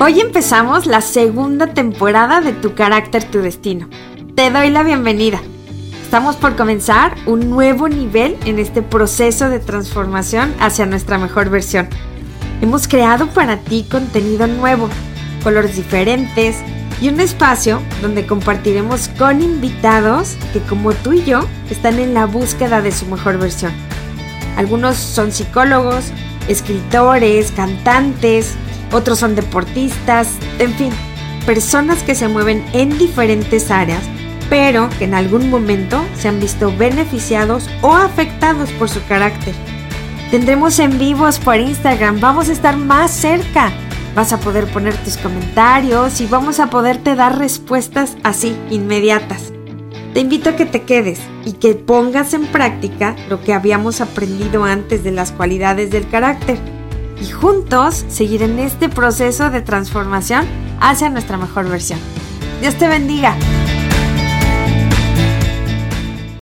Hoy empezamos la segunda temporada de Tu carácter, tu destino. Te doy la bienvenida. Estamos por comenzar un nuevo nivel en este proceso de transformación hacia nuestra mejor versión. Hemos creado para ti contenido nuevo, colores diferentes y un espacio donde compartiremos con invitados que como tú y yo están en la búsqueda de su mejor versión. Algunos son psicólogos, escritores, cantantes, otros son deportistas, en fin, personas que se mueven en diferentes áreas, pero que en algún momento se han visto beneficiados o afectados por su carácter. Tendremos en vivos por Instagram, vamos a estar más cerca. Vas a poder poner tus comentarios y vamos a poderte dar respuestas así, inmediatas. Te invito a que te quedes y que pongas en práctica lo que habíamos aprendido antes de las cualidades del carácter y juntos seguir en este proceso de transformación hacia nuestra mejor versión. Dios te bendiga.